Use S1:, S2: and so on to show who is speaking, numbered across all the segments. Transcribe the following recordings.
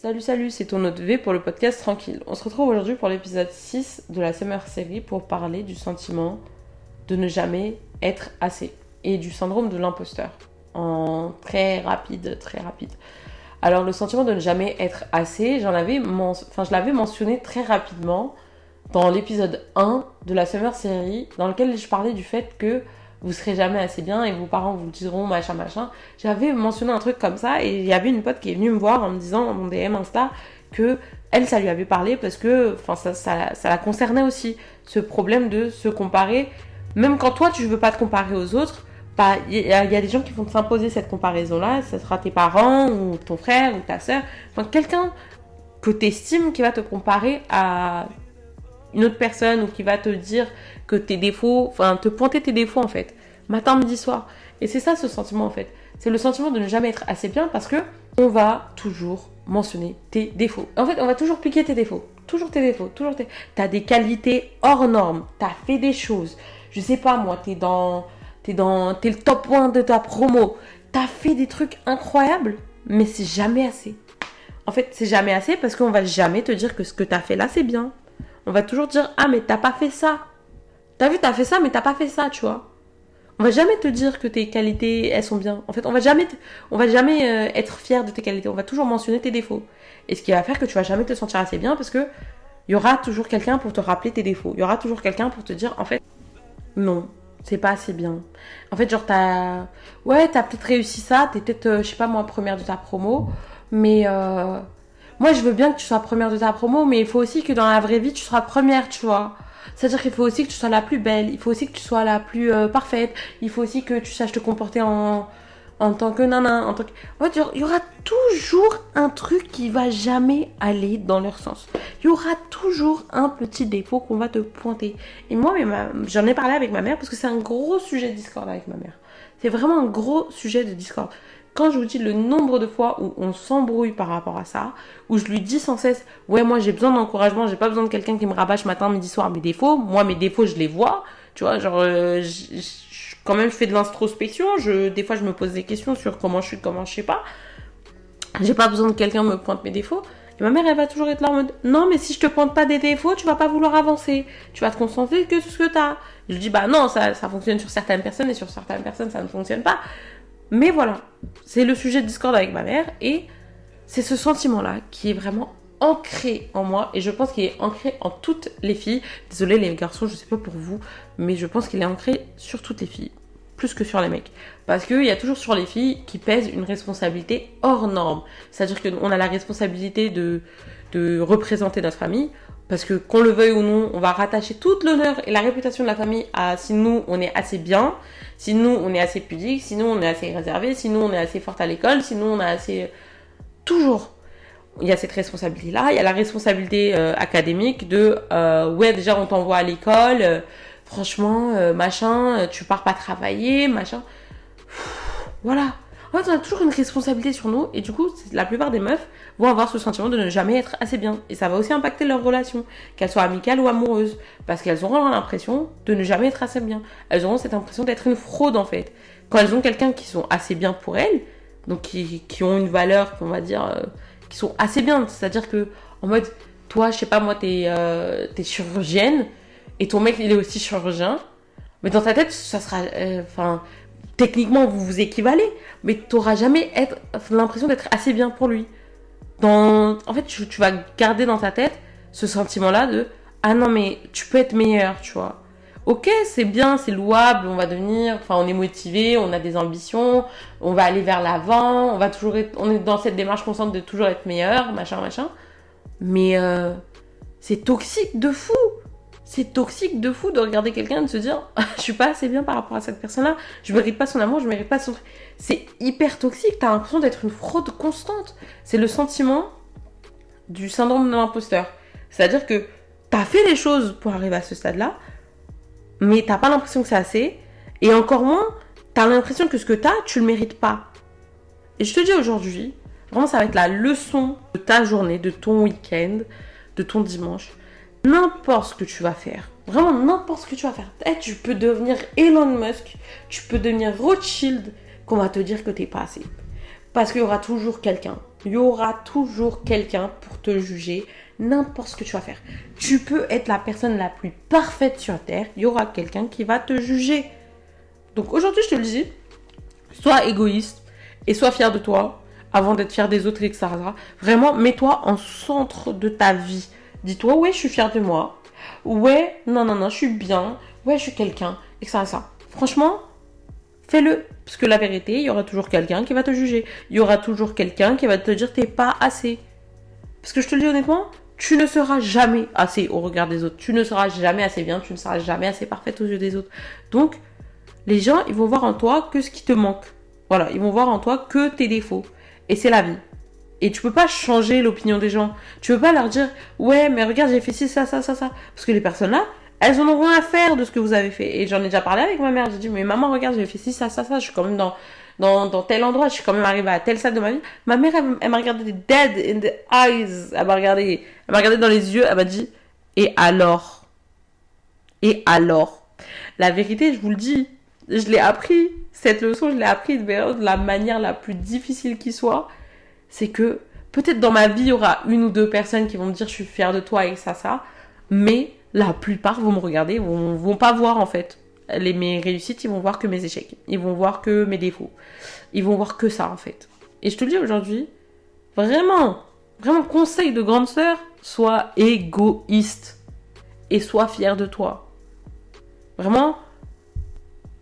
S1: Salut, salut, c'est ton autre V pour le podcast Tranquille. On se retrouve aujourd'hui pour l'épisode 6 de la Summer Série pour parler du sentiment de ne jamais être assez et du syndrome de l'imposteur. En très rapide, très rapide. Alors, le sentiment de ne jamais être assez, j'en avais enfin, je l'avais mentionné très rapidement dans l'épisode 1 de la Summer Série, dans lequel je parlais du fait que vous serez jamais assez bien et vos parents vous diront machin machin. J'avais mentionné un truc comme ça et il y avait une pote qui est venue me voir en me disant dans mon DM Insta que elle ça lui avait parlé parce que ça, ça, ça la concernait aussi ce problème de se comparer même quand toi tu veux pas te comparer aux autres bah, il y, a des gens qui vont s'imposer cette comparaison là ce sera tes parents ou ton frère ou ta soeur enfin quelqu'un que tu estimes qui va te comparer à une autre personne ou qui va te dire que tes défauts, enfin te pointer tes défauts en fait, matin, midi, soir. Et c'est ça ce sentiment en fait. C'est le sentiment de ne jamais être assez bien parce que on va toujours mentionner tes défauts. En fait, on va toujours piquer tes défauts. Toujours tes défauts. Toujours. T'as des qualités hors normes. T'as fait des choses. Je sais pas moi, t'es dans... T'es dans... T'es le top 1 de ta promo. T'as fait des trucs incroyables, mais c'est jamais assez. En fait, c'est jamais assez parce qu'on va jamais te dire que ce que t'as fait là, c'est bien. On va toujours dire, ah mais t'as pas fait ça. T'as vu, t'as fait ça, mais t'as pas fait ça, tu vois. On va jamais te dire que tes qualités, elles sont bien. En fait, on va jamais, on va jamais euh, être fier de tes qualités. On va toujours mentionner tes défauts. Et ce qui va faire que tu vas jamais te sentir assez bien parce que il y aura toujours quelqu'un pour te rappeler tes défauts. Il y aura toujours quelqu'un pour te dire, en fait, non, c'est pas assez bien. En fait, genre, t'as, ouais, t'as peut-être réussi ça, t'es peut-être, euh, je sais pas moi, première de ta promo, mais euh, moi, je veux bien que tu sois première de ta promo, mais il faut aussi que dans la vraie vie, tu sois première, tu vois. C'est-à-dire qu'il faut aussi que tu sois la plus belle, il faut aussi que tu sois la plus euh, parfaite, il faut aussi que tu saches te comporter en, en tant que nana, en tant que... En fait, il y aura toujours un truc qui va jamais aller dans leur sens. Il y aura toujours un petit défaut qu'on va te pointer. Et moi, j'en ai parlé avec ma mère parce que c'est un gros sujet de discorde avec ma mère. C'est vraiment un gros sujet de discorde quand je vous dis le nombre de fois où on s'embrouille par rapport à ça, où je lui dis sans cesse, ouais, moi j'ai besoin d'encouragement, j'ai pas besoin de quelqu'un qui me rabâche matin, midi, soir mes défauts. Moi, mes défauts, je les vois. Tu vois, genre, euh, quand même, je fais de l'introspection. Je, des fois, je me pose des questions sur comment je suis, comment je sais pas. J'ai pas besoin de quelqu'un me pointe mes défauts. Et ma mère, elle va toujours être là en mode Non, mais si je te pointe pas des défauts, tu vas pas vouloir avancer. Tu vas te concentrer que sur ce que tu as. Je dis Bah non, ça, ça fonctionne sur certaines personnes et sur certaines personnes, ça ne fonctionne pas. Mais voilà, c'est le sujet de discorde avec ma mère et c'est ce sentiment-là qui est vraiment ancré en moi et je pense qu'il est ancré en toutes les filles. Désolée les garçons, je sais pas pour vous, mais je pense qu'il est ancré sur toutes les filles, plus que sur les mecs. Parce qu'il y a toujours sur les filles qui pèsent une responsabilité hors norme. C'est-à-dire qu'on a la responsabilité de représenter notre famille, parce que qu'on le veuille ou non, on va rattacher toute l'honneur et la réputation de la famille à si nous on est assez bien, si nous on est assez pudique, si nous on est assez réservé, si nous on est assez forte à l'école, si nous on est assez toujours. Il y a cette responsabilité là, il y a la responsabilité euh, académique de euh, ouais déjà on t'envoie à l'école, euh, franchement machin, tu pars pas travailler, machin. voilà. En fait, on a toujours une responsabilité sur nous et du coup, la plupart des meufs vont avoir ce sentiment de ne jamais être assez bien. Et ça va aussi impacter leur relation, qu'elles soient amicales ou amoureuses, parce qu'elles auront l'impression de ne jamais être assez bien. Elles auront cette impression d'être une fraude en fait. Quand elles ont quelqu'un qui sont assez bien pour elles, donc qui, qui ont une valeur, qu'on va dire, euh, qui sont assez bien, c'est-à-dire que en mode, toi, je sais pas, moi, t'es euh, chirurgienne et ton mec il est aussi chirurgien, mais dans ta tête, ça sera, euh, enfin techniquement vous vous équivalez, mais tu n'auras jamais l'impression d'être assez bien pour lui. En fait, tu, vas garder dans ta tête ce sentiment-là de ah non mais tu peux être meilleur, tu vois. Ok, c'est bien, c'est louable, on va devenir, enfin on est motivé, on a des ambitions, on va aller vers l'avant, on va toujours on est dans cette démarche constante de toujours être meilleur, machin, machin. Mais euh, c'est toxique de fou c'est toxique de fou de regarder quelqu'un et de se dire je suis pas assez bien par rapport à cette personne-là, je mérite pas son amour, je mérite pas son. C'est hyper toxique, t'as l'impression d'être une fraude constante. C'est le sentiment du syndrome de l'imposteur. C'est-à-dire que t'as fait les choses pour arriver à ce stade-là, mais t'as pas l'impression que c'est assez, et encore moins, t'as l'impression que ce que t'as, tu le mérites pas. Et je te dis aujourd'hui, vraiment ça va être la leçon de ta journée, de ton week-end, de ton dimanche n'importe ce que tu vas faire, vraiment n'importe ce que tu vas faire, eh, tu peux devenir Elon Musk, tu peux devenir Rothschild, qu'on va te dire que t'es pas assez. Parce qu'il y aura toujours quelqu'un il y aura toujours quelqu'un pour te juger n'importe ce que tu vas faire. Tu peux être la personne la plus parfaite sur Terre, il y aura quelqu'un qui va te juger. Donc aujourd'hui, je te le dis, sois égoïste et sois fier de toi avant d'être fier des autres, etc. Vraiment, mets-toi en centre de ta vie. Dis-toi, ouais, je suis fier de moi. Ouais, non, non, non, je suis bien. Ouais, je suis quelqu'un, etc. Ça. Franchement, fais-le. Parce que la vérité, il y aura toujours quelqu'un qui va te juger. Il y aura toujours quelqu'un qui va te dire t'es pas assez. Parce que je te le dis honnêtement, tu ne seras jamais assez au regard des autres. Tu ne seras jamais assez bien, tu ne seras jamais assez parfaite aux yeux des autres. Donc, les gens, ils vont voir en toi que ce qui te manque. Voilà, ils vont voir en toi que tes défauts. Et c'est la vie. Et tu peux pas changer l'opinion des gens. Tu peux pas leur dire, ouais, mais regarde, j'ai fait ci, ça, ça, ça, ça. Parce que les personnes là, elles en ont rien à faire de ce que vous avez fait. Et j'en ai déjà parlé avec ma mère. J'ai dit, mais maman, regarde, j'ai fait ci, ça, ça, ça. Je suis quand même dans, dans, dans tel endroit. Je suis quand même arrivée à tel stade de ma vie. Ma mère, elle, m'a regardé dead in the eyes. Elle m'a regardé, elle m'a regardé dans les yeux. Elle m'a dit, et alors? Et alors? La vérité, je vous le dis, je l'ai appris. Cette leçon, je l'ai appris de la manière la plus difficile qui soit. C'est que peut-être dans ma vie, il y aura une ou deux personnes qui vont me dire je suis fière de toi et ça, ça. Mais la plupart vont me regarder, vont, vont pas voir en fait les, mes réussites, ils vont voir que mes échecs. Ils vont voir que mes défauts. Ils vont voir que ça en fait. Et je te le dis aujourd'hui, vraiment, vraiment conseil de grande sœur, sois égoïste et sois fier de toi. Vraiment,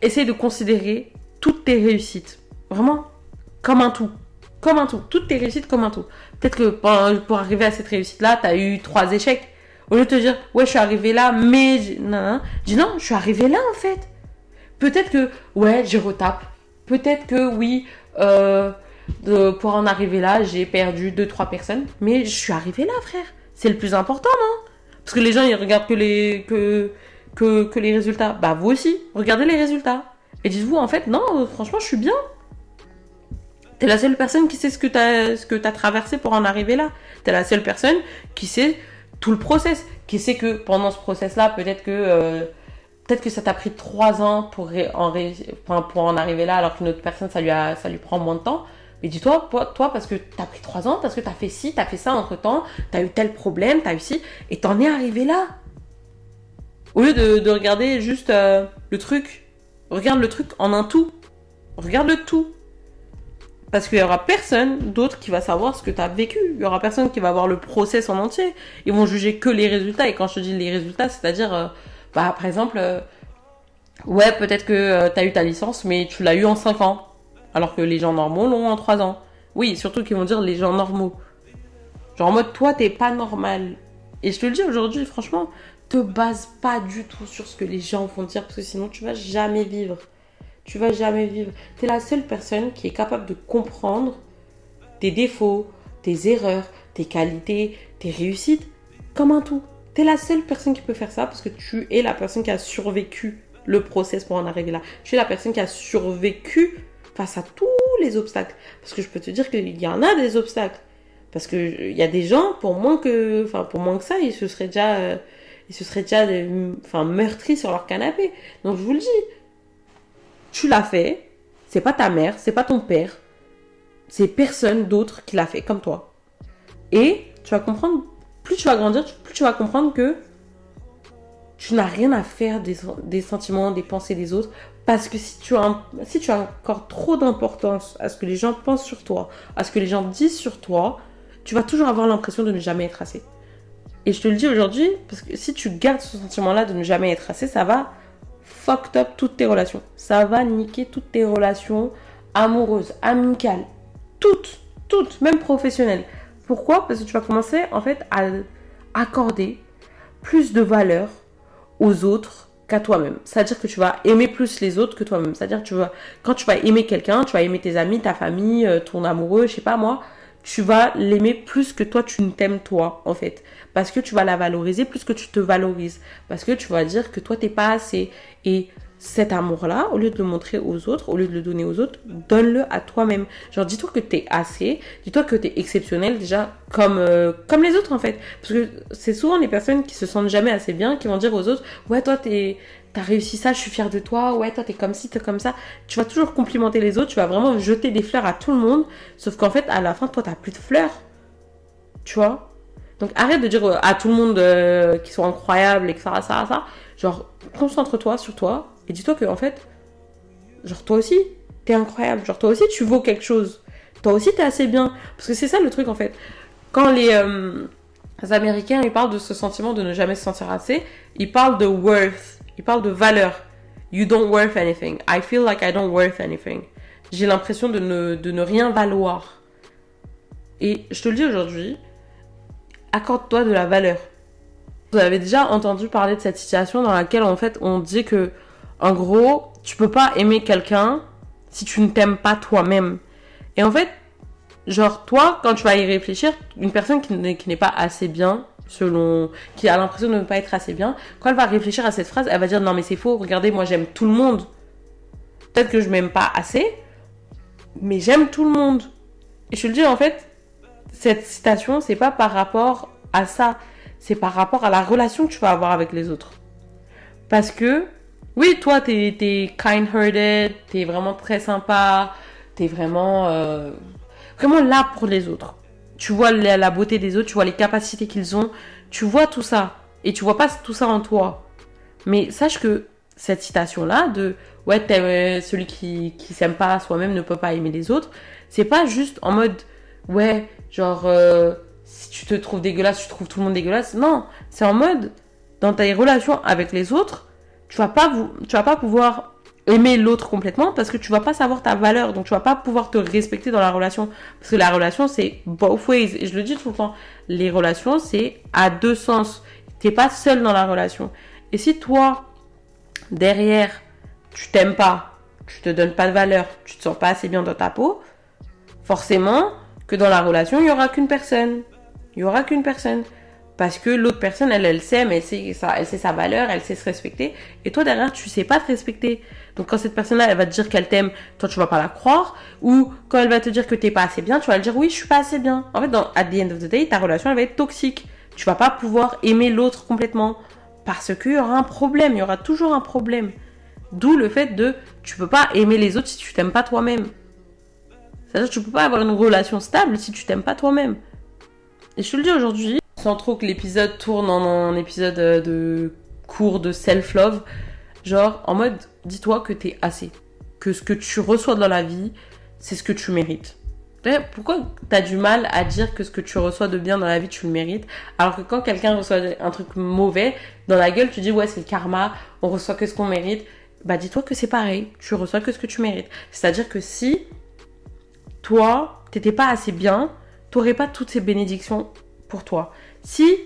S1: essaye de considérer toutes tes réussites. Vraiment, comme un tout. Comme un tout. Toutes tes réussites comme un tout. Peut-être que pour, arriver à cette réussite-là, tu as eu trois échecs. Au lieu de te dire, ouais, je suis arrivé là, mais... Non, non. Dis non, je suis arrivé là, en fait. Peut-être que, ouais, je retape. Peut-être que, oui, euh, pour en arriver là, j'ai perdu deux, trois personnes. Mais je suis arrivé là, frère. C'est le plus important, non? Parce que les gens, ils regardent que les... Que, que, que les résultats. Bah, vous aussi, regardez les résultats. Et dites-vous, en fait, non, franchement, je suis bien. T'es la seule personne qui sait ce que t'as, ce que t'as traversé pour en arriver là. T'es la seule personne qui sait tout le process, qui sait que pendant ce process-là, peut-être que, euh, peut-être que ça t'a pris trois ans pour en, pour en arriver là, alors qu'une autre personne, ça lui a, ça lui prend moins de temps. Mais dis-toi, toi, parce que t'as pris trois ans, parce que t'as fait ci, t'as fait ça entre temps, t'as eu tel problème, t'as eu ci, et t'en es arrivé là. Au lieu de, regarder juste euh, le truc, regarde le truc en un tout. Regarde le tout. Parce qu'il y aura personne d'autre qui va savoir ce que tu as vécu. Il y aura personne qui va voir le process en entier. Ils vont juger que les résultats. Et quand je te dis les résultats, c'est-à-dire, euh, bah, par exemple, euh, ouais, peut-être que tu as eu ta licence, mais tu l'as eu en 5 ans. Alors que les gens normaux l'ont en 3 ans. Oui, surtout qu'ils vont dire les gens normaux. Genre en mode, toi, t'es pas normal. Et je te le dis aujourd'hui, franchement, te base pas du tout sur ce que les gens vont dire parce que sinon tu vas jamais vivre. Tu vas jamais vivre. Tu es la seule personne qui est capable de comprendre tes défauts, tes erreurs, tes qualités, tes réussites comme un tout. Tu es la seule personne qui peut faire ça parce que tu es la personne qui a survécu le process pour en arriver là. Tu es la personne qui a survécu face à tous les obstacles. Parce que je peux te dire qu'il y en a des obstacles. Parce qu'il y a des gens, pour moins que, enfin, pour moins que ça, ils se seraient déjà, euh, ils se seraient déjà enfin, meurtris sur leur canapé. Donc je vous le dis, tu l'as fait, c'est pas ta mère, c'est pas ton père, c'est personne d'autre qui l'a fait comme toi. Et tu vas comprendre, plus tu vas grandir, plus tu vas comprendre que tu n'as rien à faire des, sentiments, des pensées des autres. Parce que si tu as, si tu as encore trop d'importance à ce que les gens pensent sur toi, à ce que les gens disent sur toi, tu vas toujours avoir l'impression de ne jamais être assez. Et je te le dis aujourd'hui, parce que si tu gardes ce sentiment-là de ne jamais être assez, ça va fucked up toutes tes relations. Ça va niquer toutes tes relations amoureuses, amicales, toutes, toutes, même professionnelles. Pourquoi? Parce que tu vas commencer en fait à accorder plus de valeur aux autres qu'à toi-même. C'est-à-dire que tu vas aimer plus les autres que toi-même. C'est-à-dire que tu vas, quand tu vas aimer quelqu'un, tu vas aimer tes amis, ta famille, euh, ton amoureux, je sais pas moi, tu vas l'aimer plus que toi tu ne t'aimes toi en fait. Parce que tu vas la valoriser plus que tu te valorises. Parce que tu vas dire que toi t'es pas assez. Et cet amour-là, au lieu de le montrer aux autres, au lieu de le donner aux autres, donne-le à toi-même. Genre, dis-toi que t'es assez, dis-toi que t'es exceptionnel déjà, comme, euh, comme les autres en fait. Parce que c'est souvent les personnes qui se sentent jamais assez bien, qui vont dire aux autres, ouais, toi, t'as réussi ça, je suis fière de toi, ouais, toi, t'es comme ci, t'es comme ça. Tu vas toujours complimenter les autres, tu vas vraiment jeter des fleurs à tout le monde, sauf qu'en fait, à la fin, toi, t'as plus de fleurs. Tu vois? Donc, arrête de dire à tout le monde euh, qu'ils sont incroyables, et que ça, ça, ça. Genre, concentre-toi sur toi, et dis-toi que, en fait, genre, toi aussi, t'es incroyable. Genre, toi aussi, tu vaux quelque chose. Toi aussi, t'es assez bien. Parce que c'est ça le truc, en fait. Quand les, euh, les Américains, ils parlent de ce sentiment de ne jamais se sentir assez, ils parlent de worth. Ils parlent de valeur. You don't worth anything. I feel like I don't worth anything. J'ai l'impression de ne, de ne rien valoir. Et je te le dis aujourd'hui, accorde-toi de la valeur. Vous avez déjà entendu parler de cette situation dans laquelle en fait on dit que en gros, tu peux pas aimer quelqu'un si tu ne t'aimes pas toi-même. Et en fait, genre toi, quand tu vas y réfléchir, une personne qui n'est pas assez bien, selon, qui a l'impression de ne pas être assez bien, quand elle va réfléchir à cette phrase, elle va dire non mais c'est faux, regardez, moi j'aime tout le monde. Peut-être que je m'aime pas assez, mais j'aime tout le monde. Et je te le dis en fait, cette citation, c'est pas par rapport à ça, c'est par rapport à la relation que tu vas avoir avec les autres. Parce que oui, toi, t'es es, kind-hearted, t'es vraiment très sympa, t'es vraiment, euh, vraiment là pour les autres. Tu vois la, beauté des autres, tu vois les capacités qu'ils ont, tu vois tout ça. Et tu vois pas tout ça en toi. Mais sache que cette citation-là de ouais, euh, celui qui, qui s'aime pas soi-même ne peut pas aimer les autres, c'est pas juste en mode ouais, genre euh, si tu te trouves dégueulasse, tu trouves tout le monde dégueulasse. Non, c'est en mode dans tes relations avec les autres, tu vas pas vous, tu vas pas pouvoir aimer l'autre complètement parce que tu vas pas savoir ta valeur. Donc tu vas pas pouvoir te respecter dans la relation. Parce que la relation c'est both ways. Et je le dis tout le temps les relations c'est à deux sens. T'es pas seul dans la relation. Et si toi derrière tu t'aimes pas tu te donnes pas de valeur tu te sens pas assez bien dans ta peau forcément que dans la relation il y aura qu'une personne. Il y aura qu'une personne parce que l'autre personne, elle, elle s'aime, elle sait, sa, elle sait sa valeur, elle sait se respecter. Et toi, derrière, tu sais pas te respecter. Donc, quand cette personne-là, elle va te dire qu'elle t'aime, toi, tu vas pas la croire. Ou quand elle va te dire que t'es pas assez bien, tu vas lui dire oui, je suis pas assez bien. En fait, dans, at the end of the day, ta relation, elle va être toxique. Tu vas pas pouvoir aimer l'autre complètement. Parce qu'il y aura un problème. Il y aura toujours un problème. D'où le fait de, tu peux pas aimer les autres si tu t'aimes pas toi-même. C'est-à-dire tu peux pas avoir une relation stable si tu t'aimes pas toi-même. Et je te le dis aujourd'hui, sans trop que l'épisode tourne en un épisode euh, de cours de self-love. Genre, en mode, dis-toi que t'es assez. Que ce que tu reçois dans la vie, c'est ce que tu mérites. Pourquoi t'as du mal à dire que ce que tu reçois de bien dans la vie, tu le mérites Alors que quand quelqu'un reçoit un truc mauvais, dans la gueule, tu dis ouais, c'est le karma, on reçoit que ce qu'on mérite. Bah dis-toi que c'est pareil, tu reçois que ce que tu mérites. C'est-à-dire que si toi, t'étais pas assez bien, t'aurais pas toutes ces bénédictions pour toi. Si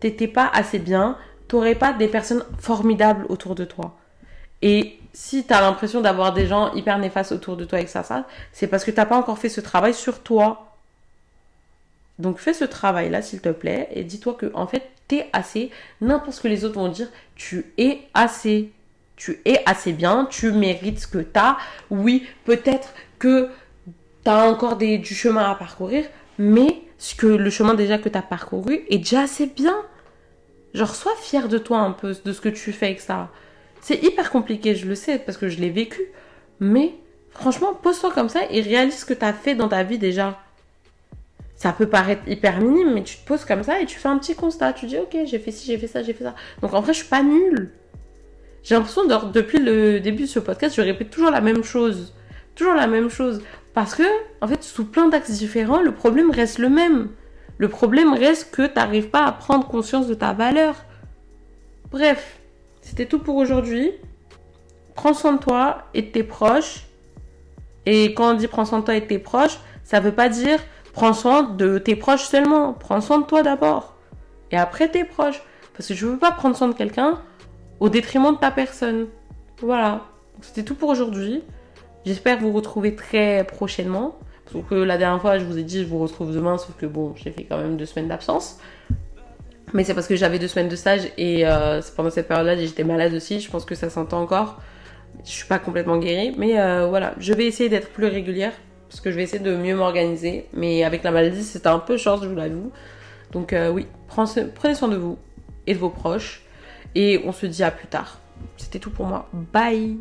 S1: t'étais pas assez bien, t'aurais pas des personnes formidables autour de toi. Et si t'as l'impression d'avoir des gens hyper néfastes autour de toi avec ça, ça, c'est parce que t'as pas encore fait ce travail sur toi. Donc fais ce travail-là, s'il te plaît, et dis-toi que en fait, t'es assez. N'importe ce que les autres vont dire, tu es assez. Tu es assez bien, tu mérites ce que t'as. Oui, peut-être que t'as encore du chemin à parcourir, mais ce que le chemin déjà que tu as parcouru est déjà assez bien. Genre, sois fier de toi un peu, de ce que tu fais avec ça. C'est hyper compliqué, je le sais, parce que je l'ai vécu. Mais franchement, pose-toi comme ça et réalise ce que tu as fait dans ta vie déjà. Ça peut paraître hyper minime, mais tu te poses comme ça et tu fais un petit constat. Tu dis, ok, j'ai fait ci, j'ai fait ça, j'ai fait ça. Donc en vrai, je suis pas nulle. J'ai l'impression, depuis le début de ce podcast, je répète toujours la même chose. Toujours la même chose. Parce que, en fait, sous plein d'axes différents, le problème reste le même. Le problème reste que tu n'arrives pas à prendre conscience de ta valeur. Bref, c'était tout pour aujourd'hui. Prends soin de toi et de tes proches. Et quand on dit prends soin de toi et de tes proches, ça veut pas dire prends soin de tes proches seulement. Prends soin de toi d'abord. Et après tes proches. Parce que je ne veux pas prendre soin de quelqu'un au détriment de ta personne. Voilà. C'était tout pour aujourd'hui. J'espère vous retrouver très prochainement. Parce que la dernière fois, je vous ai dit, je vous retrouve demain, sauf que bon, j'ai fait quand même deux semaines d'absence. Mais c'est parce que j'avais deux semaines de stage et euh, pendant cette période-là, j'étais malade aussi. Je pense que ça s'entend encore. Je suis pas complètement guérie. Mais euh, voilà, je vais essayer d'être plus régulière parce que je vais essayer de mieux m'organiser. Mais avec la maladie, c'était un peu short, je vous l'avoue. Donc euh, oui, prenez soin de vous et de vos proches. Et on se dit à plus tard. C'était tout pour moi. Bye